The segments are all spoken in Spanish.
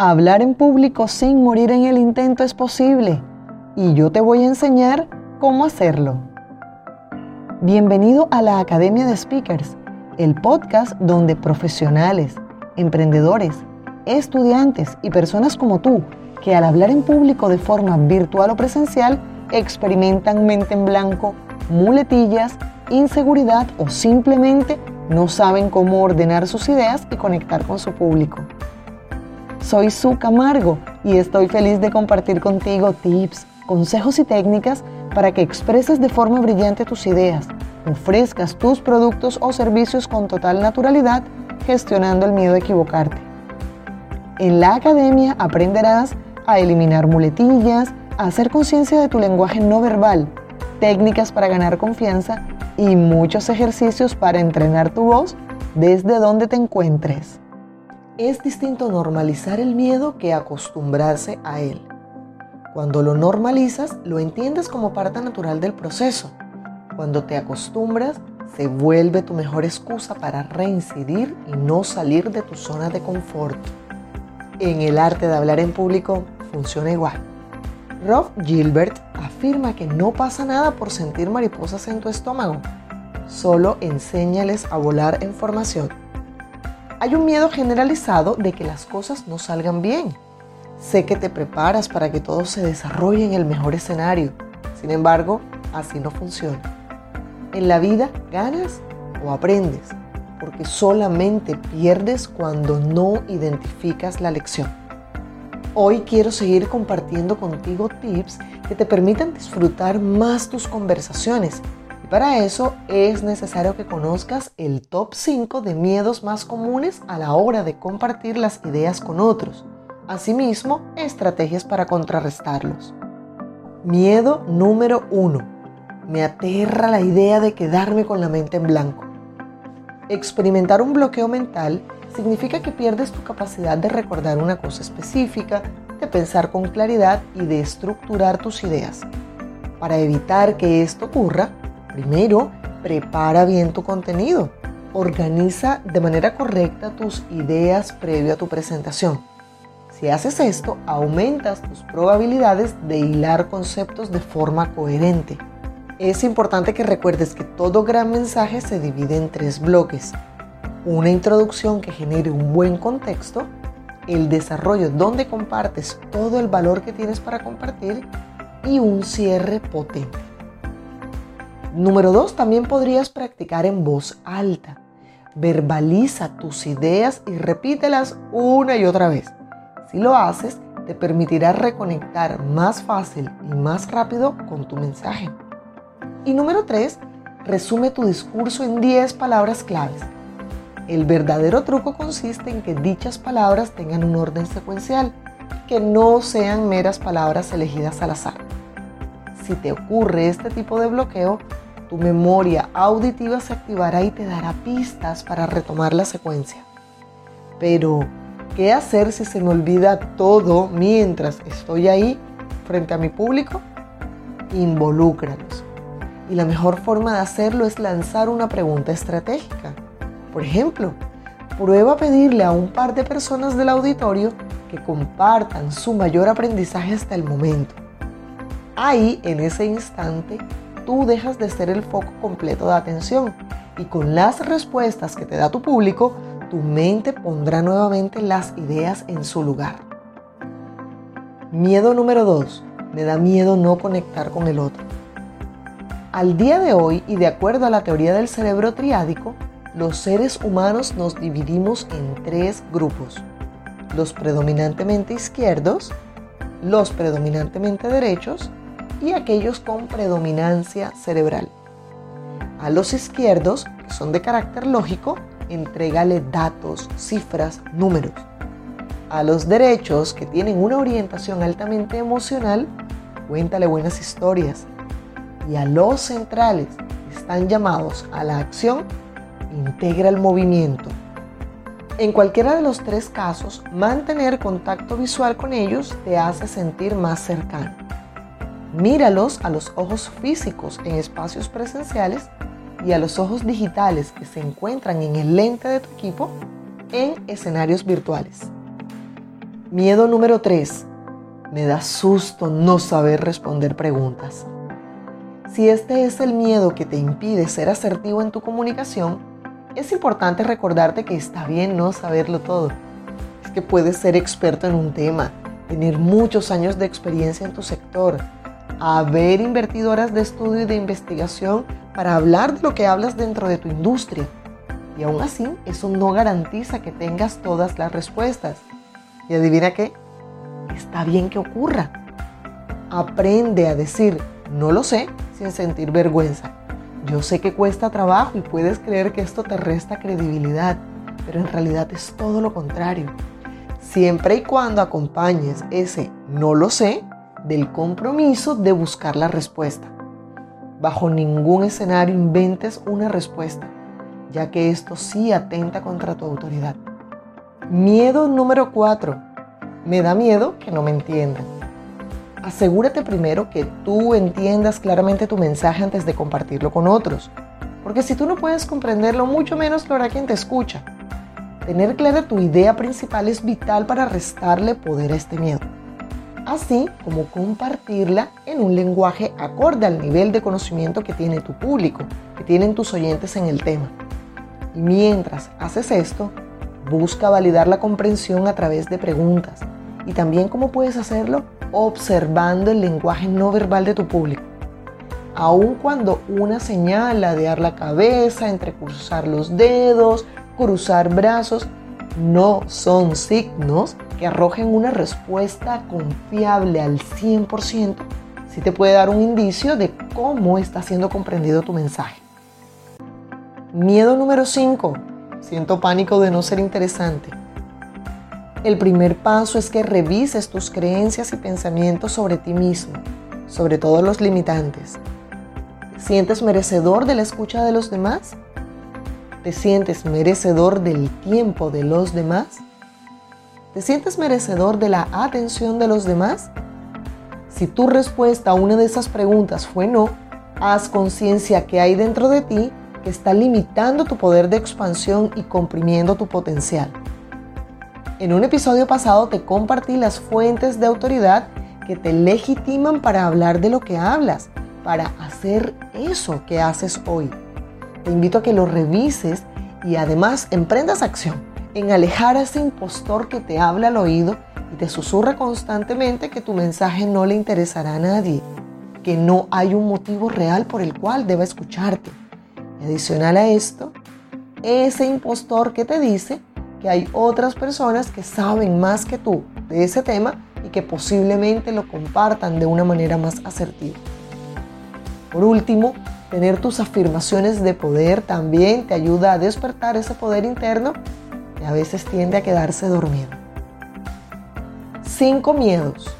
Hablar en público sin morir en el intento es posible y yo te voy a enseñar cómo hacerlo. Bienvenido a la Academia de Speakers, el podcast donde profesionales, emprendedores, estudiantes y personas como tú que al hablar en público de forma virtual o presencial experimentan mente en blanco, muletillas, inseguridad o simplemente no saben cómo ordenar sus ideas y conectar con su público. Soy Su Camargo y estoy feliz de compartir contigo tips, consejos y técnicas para que expreses de forma brillante tus ideas, ofrezcas tus productos o servicios con total naturalidad, gestionando el miedo a equivocarte. En la academia aprenderás a eliminar muletillas, a hacer conciencia de tu lenguaje no verbal, técnicas para ganar confianza y muchos ejercicios para entrenar tu voz desde donde te encuentres. Es distinto normalizar el miedo que acostumbrarse a él. Cuando lo normalizas, lo entiendes como parte natural del proceso. Cuando te acostumbras, se vuelve tu mejor excusa para reincidir y no salir de tu zona de confort. En el arte de hablar en público funciona igual. Rob Gilbert afirma que no pasa nada por sentir mariposas en tu estómago. Solo enséñales a volar en formación hay un miedo generalizado de que las cosas no salgan bien. Sé que te preparas para que todo se desarrolle en el mejor escenario. Sin embargo, así no funciona. En la vida ganas o aprendes, porque solamente pierdes cuando no identificas la lección. Hoy quiero seguir compartiendo contigo tips que te permitan disfrutar más tus conversaciones para eso es necesario que conozcas el top 5 de miedos más comunes a la hora de compartir las ideas con otros. Asimismo, estrategias para contrarrestarlos. Miedo número 1. Me aterra la idea de quedarme con la mente en blanco. Experimentar un bloqueo mental significa que pierdes tu capacidad de recordar una cosa específica, de pensar con claridad y de estructurar tus ideas. Para evitar que esto ocurra, Primero, prepara bien tu contenido. Organiza de manera correcta tus ideas previo a tu presentación. Si haces esto, aumentas tus probabilidades de hilar conceptos de forma coherente. Es importante que recuerdes que todo gran mensaje se divide en tres bloques. Una introducción que genere un buen contexto, el desarrollo donde compartes todo el valor que tienes para compartir y un cierre potente. Número dos, también podrías practicar en voz alta. Verbaliza tus ideas y repítelas una y otra vez. Si lo haces, te permitirá reconectar más fácil y más rápido con tu mensaje. Y número tres, resume tu discurso en 10 palabras claves. El verdadero truco consiste en que dichas palabras tengan un orden secuencial, que no sean meras palabras elegidas al azar. Si te ocurre este tipo de bloqueo, tu memoria auditiva se activará y te dará pistas para retomar la secuencia. Pero, ¿qué hacer si se me olvida todo mientras estoy ahí frente a mi público? Involúcralos. Y la mejor forma de hacerlo es lanzar una pregunta estratégica. Por ejemplo, prueba a pedirle a un par de personas del auditorio que compartan su mayor aprendizaje hasta el momento. Ahí, en ese instante, tú dejas de ser el foco completo de atención y con las respuestas que te da tu público, tu mente pondrá nuevamente las ideas en su lugar. Miedo número 2. Me da miedo no conectar con el otro. Al día de hoy y de acuerdo a la teoría del cerebro triádico, los seres humanos nos dividimos en tres grupos. Los predominantemente izquierdos, los predominantemente derechos y aquellos con predominancia cerebral. A los izquierdos, que son de carácter lógico, entrégale datos, cifras, números. A los derechos, que tienen una orientación altamente emocional, cuéntale buenas historias. Y a los centrales, que están llamados a la acción, integra el movimiento. En cualquiera de los tres casos, mantener contacto visual con ellos te hace sentir más cercano. Míralos a los ojos físicos en espacios presenciales y a los ojos digitales que se encuentran en el lente de tu equipo en escenarios virtuales. Miedo número 3. Me da susto no saber responder preguntas. Si este es el miedo que te impide ser asertivo en tu comunicación, es importante recordarte que está bien no saberlo todo. Es que puedes ser experto en un tema, tener muchos años de experiencia en tu sector, haber invertido horas de estudio y de investigación para hablar de lo que hablas dentro de tu industria. Y aún así, eso no garantiza que tengas todas las respuestas. Y adivina qué, está bien que ocurra. Aprende a decir, no lo sé, sin sentir vergüenza. Yo sé que cuesta trabajo y puedes creer que esto te resta credibilidad, pero en realidad es todo lo contrario. Siempre y cuando acompañes ese no lo sé del compromiso de buscar la respuesta. Bajo ningún escenario inventes una respuesta, ya que esto sí atenta contra tu autoridad. Miedo número 4. Me da miedo que no me entiendan. Asegúrate primero que tú entiendas claramente tu mensaje antes de compartirlo con otros, porque si tú no puedes comprenderlo, mucho menos lo hará quien te escucha. Tener clara tu idea principal es vital para restarle poder a este miedo así como compartirla en un lenguaje acorde al nivel de conocimiento que tiene tu público, que tienen tus oyentes en el tema. Y mientras haces esto, busca validar la comprensión a través de preguntas y también cómo puedes hacerlo observando el lenguaje no verbal de tu público. Aun cuando una señal, ladear la cabeza, entrecruzar los dedos, cruzar brazos, no son signos que arrojen una respuesta confiable al 100%, sí te puede dar un indicio de cómo está siendo comprendido tu mensaje. Miedo número 5. Siento pánico de no ser interesante. El primer paso es que revises tus creencias y pensamientos sobre ti mismo, sobre todos los limitantes. ¿Sientes merecedor de la escucha de los demás? ¿Te sientes merecedor del tiempo de los demás? ¿Te sientes merecedor de la atención de los demás? Si tu respuesta a una de esas preguntas fue no, haz conciencia que hay dentro de ti que está limitando tu poder de expansión y comprimiendo tu potencial. En un episodio pasado te compartí las fuentes de autoridad que te legitiman para hablar de lo que hablas, para hacer eso que haces hoy. Te invito a que lo revises y además emprendas acción en alejar a ese impostor que te habla al oído y te susurra constantemente que tu mensaje no le interesará a nadie, que no hay un motivo real por el cual deba escucharte. Adicional a esto, ese impostor que te dice que hay otras personas que saben más que tú de ese tema y que posiblemente lo compartan de una manera más asertiva. Por último, tener tus afirmaciones de poder también te ayuda a despertar ese poder interno y a veces tiende a quedarse dormido. Cinco miedos.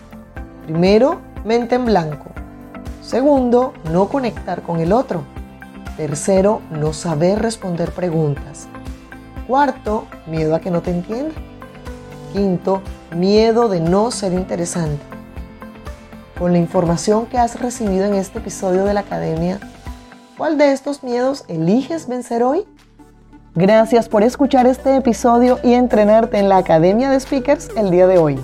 Primero, mente en blanco. Segundo, no conectar con el otro. Tercero, no saber responder preguntas. Cuarto, miedo a que no te entienda. Quinto, miedo de no ser interesante. Con la información que has recibido en este episodio de la Academia, ¿cuál de estos miedos eliges vencer hoy? Gracias por escuchar este episodio y entrenarte en la Academia de Speakers el día de hoy.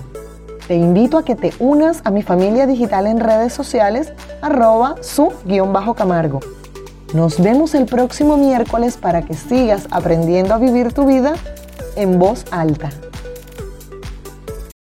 Te invito a que te unas a mi familia digital en redes sociales arroba su-camargo. Nos vemos el próximo miércoles para que sigas aprendiendo a vivir tu vida en voz alta.